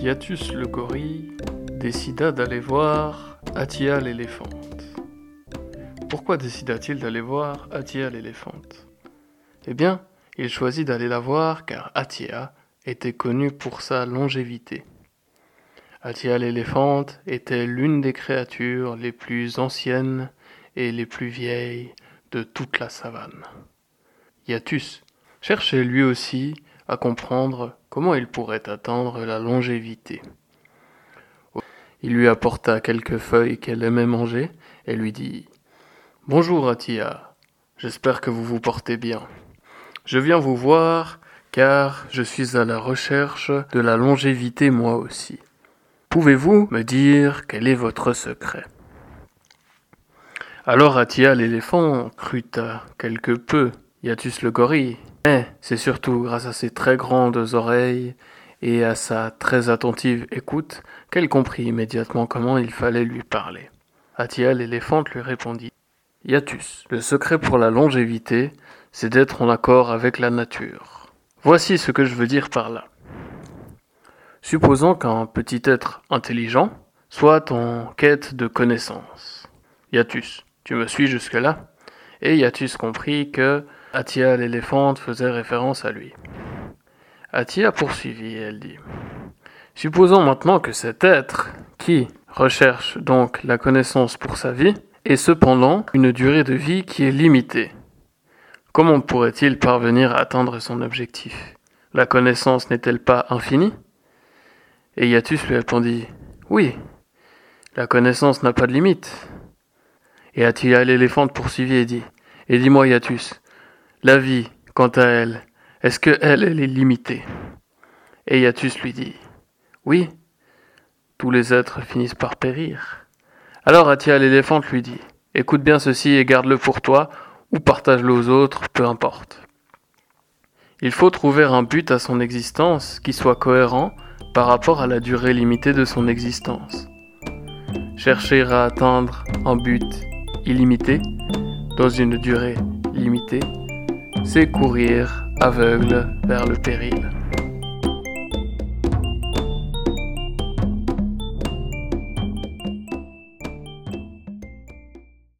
Yatus le gorille décida d'aller voir Atia l'éléphante. Pourquoi décida-t-il d'aller voir Atia l'éléphante? Eh bien, il choisit d'aller la voir car Atia était connue pour sa longévité. Atia l'éléphante était l'une des créatures les plus anciennes et les plus vieilles de toute la savane. Yatus cherchait lui aussi à comprendre comment il pourrait atteindre la longévité. Il lui apporta quelques feuilles qu'elle aimait manger et lui dit Bonjour Atia, j'espère que vous vous portez bien. Je viens vous voir car je suis à la recherche de la longévité moi aussi. Pouvez-vous me dire quel est votre secret? Alors Atia l'éléphant crut à quelque peu Yatus le gorille, mais c'est surtout grâce à ses très grandes oreilles et à sa très attentive écoute qu'elle comprit immédiatement comment il fallait lui parler. Atia l'éléphante lui répondit Yatus, le secret pour la longévité, c'est d'être en accord avec la nature. Voici ce que je veux dire par là. Supposons qu'un petit être intelligent soit en quête de connaissances. Yatus, tu me suis jusque-là Et Yatus comprit que Atia l'éléphante faisait référence à lui. Atia poursuivit, elle dit. Supposons maintenant que cet être, qui recherche donc la connaissance pour sa vie, ait cependant une durée de vie qui est limitée. Comment pourrait-il parvenir à atteindre son objectif? La connaissance n'est-elle pas infinie? Et Yatus lui répondit Oui, la connaissance n'a pas de limite. Et Atia l'éléphante poursuivit et dit Et dis-moi, Yatus, la vie, quant à elle, est-ce que elle, est limitée? Et lui dit Oui, tous les êtres finissent par périr. Alors Atia l'éléphante lui dit Écoute bien ceci et garde-le pour toi, ou partage-le aux autres, peu importe. Il faut trouver un but à son existence qui soit cohérent par rapport à la durée limitée de son existence. Chercher à atteindre un but illimité dans une durée limitée c'est courir aveugle vers le péril.